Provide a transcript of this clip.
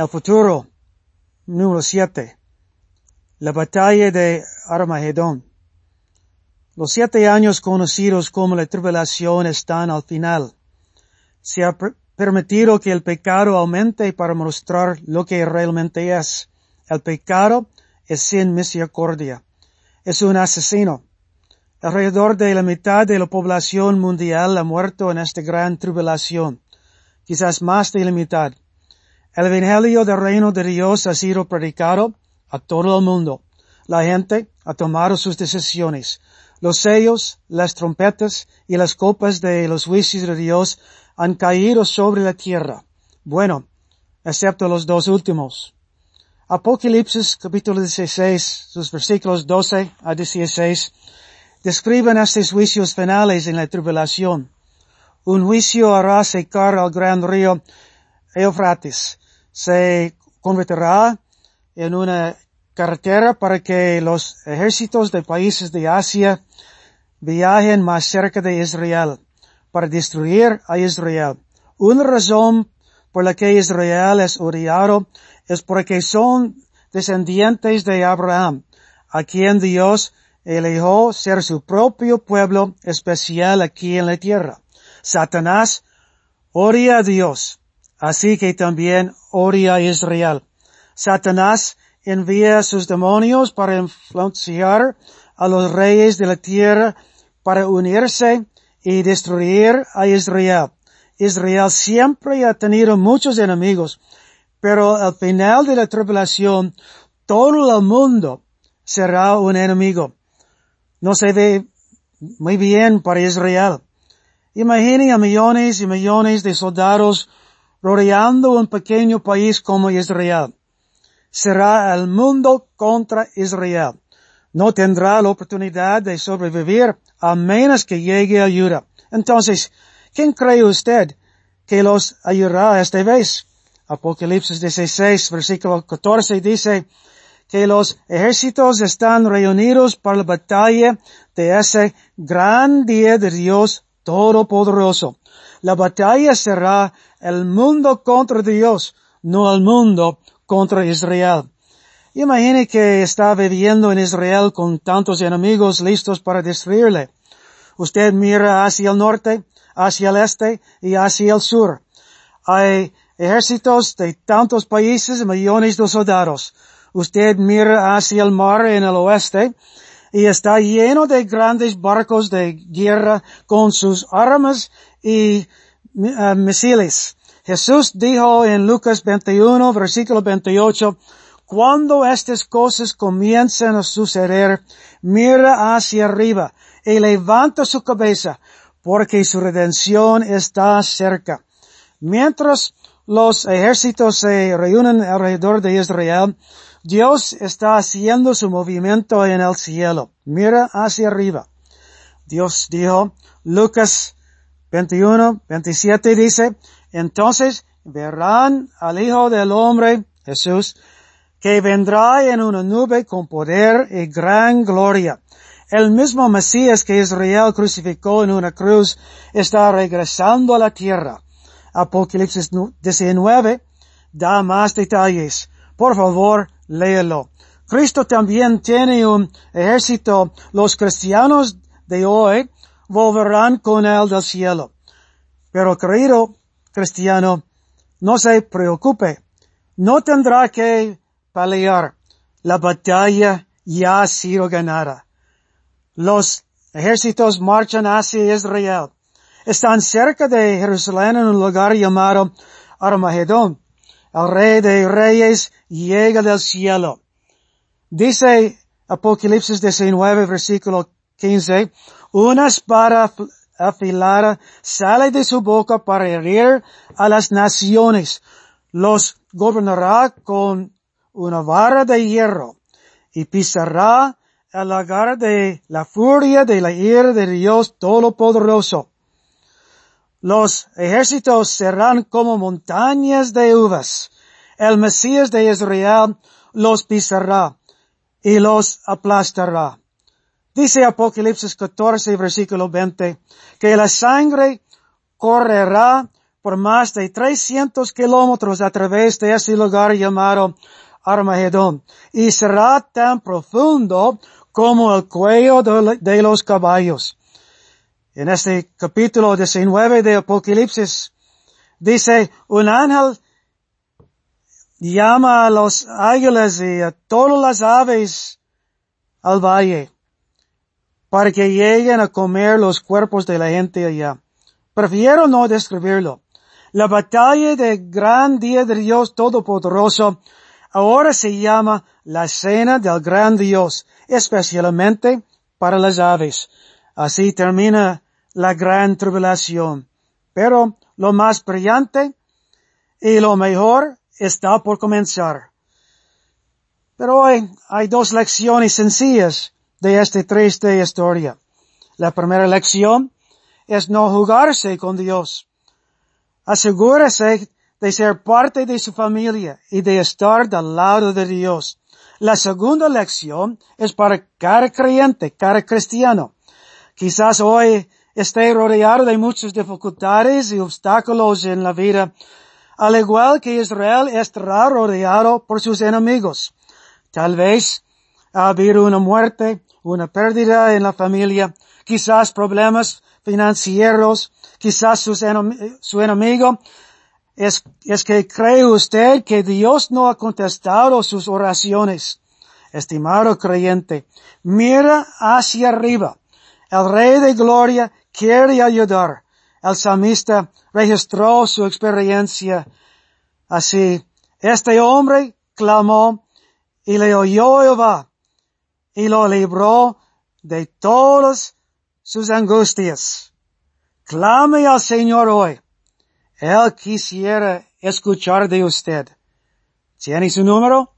El futuro. Número siete. La batalla de Armagedón. Los siete años conocidos como la tribulación están al final. Se ha permitido que el pecado aumente para mostrar lo que realmente es. El pecado es sin misericordia. Es un asesino. Alrededor de la mitad de la población mundial ha muerto en esta gran tribulación. Quizás más de la mitad. El Evangelio del Reino de Dios ha sido predicado a todo el mundo. La gente ha tomado sus decisiones. Los sellos, las trompetas y las copas de los juicios de Dios han caído sobre la tierra. Bueno, excepto los dos últimos. Apocalipsis capítulo 16, sus versículos 12 a 16, describen estos juicios finales en la tribulación. Un juicio hará secar al gran río Eufrates se convertirá en una carretera para que los ejércitos de países de Asia viajen más cerca de Israel para destruir a Israel. Una razón por la que Israel es odiado es porque son descendientes de Abraham, a quien Dios eligió ser su propio pueblo especial aquí en la tierra. Satanás odia a Dios Así que también odia a Israel. Satanás envía sus demonios para influenciar a los reyes de la tierra para unirse y destruir a Israel. Israel siempre ha tenido muchos enemigos, pero al final de la tribulación todo el mundo será un enemigo. No se ve muy bien para Israel. Imaginen a millones y millones de soldados rodeando un pequeño país como Israel. Será el mundo contra Israel. No tendrá la oportunidad de sobrevivir a menos que llegue ayuda. Entonces, ¿quién cree usted que los ayudará esta vez? Apocalipsis 16, versículo 14 dice que los ejércitos están reunidos para la batalla de ese gran día de Dios Todopoderoso. La batalla será el mundo contra Dios, no el mundo contra Israel. Imagine que está viviendo en Israel con tantos enemigos listos para destruirle. Usted mira hacia el norte, hacia el este y hacia el sur. Hay ejércitos de tantos países millones de soldados. Usted mira hacia el mar en el oeste y está lleno de grandes barcos de guerra con sus armas y uh, misiles. Jesús dijo en Lucas 21, versículo 28, cuando estas cosas comiencen a suceder, mira hacia arriba y levanta su cabeza, porque su redención está cerca. Mientras los ejércitos se reúnen alrededor de Israel, Dios está haciendo su movimiento en el cielo. Mira hacia arriba. Dios dijo, Lucas 21, 27 dice, entonces verán al Hijo del Hombre, Jesús, que vendrá en una nube con poder y gran gloria. El mismo Mesías que Israel crucificó en una cruz está regresando a la tierra. Apocalipsis 19 da más detalles. Por favor, léelo. Cristo también tiene un ejército. Los cristianos de hoy volverán con él del cielo. Pero querido cristiano, no se preocupe. No tendrá que pelear. La batalla ya ha sido ganada. Los ejércitos marchan hacia Israel. Están cerca de Jerusalén en un lugar llamado Armagedón. El rey de reyes llega del cielo. Dice Apocalipsis 19, versículo 15, una espada afilada sale de su boca para herir a las naciones. Los gobernará con una vara de hierro y pisará el lagar de la furia de la ira de Dios Todopoderoso. Los ejércitos serán como montañas de uvas. El Mesías de Israel los pisará y los aplastará. Dice Apocalipsis 14, versículo 20, que la sangre correrá por más de 300 kilómetros a través de ese lugar llamado Armagedón y será tan profundo como el cuello de los caballos. En este capítulo 19 de Apocalipsis dice, un ángel llama a los águilas y a todas las aves al valle para que lleguen a comer los cuerpos de la gente allá. Prefiero no describirlo. La batalla del gran día de Dios Todopoderoso ahora se llama la cena del gran Dios, especialmente para las aves. Así termina la gran tribulación. Pero lo más brillante y lo mejor está por comenzar. Pero hoy hay dos lecciones sencillas de esta triste historia. La primera lección es no jugarse con Dios. Asegúrese de ser parte de su familia y de estar del lado de Dios. La segunda lección es para cada creyente, cada cristiano. Quizás hoy esté rodeado de muchas dificultades y obstáculos en la vida, al igual que Israel estará rodeado por sus enemigos. Tal vez ha habido una muerte, una pérdida en la familia, quizás problemas financieros, quizás su enemigo es, es que cree usted que Dios no ha contestado sus oraciones. Estimado creyente, mira hacia arriba. El Rey de Gloria quiere ayudar. El salmista registró su experiencia así. Este hombre clamó y le oyó Jehová y lo libró de todas sus angustias. Clame al Señor hoy. Él quisiera escuchar de usted. ¿Tiene su número?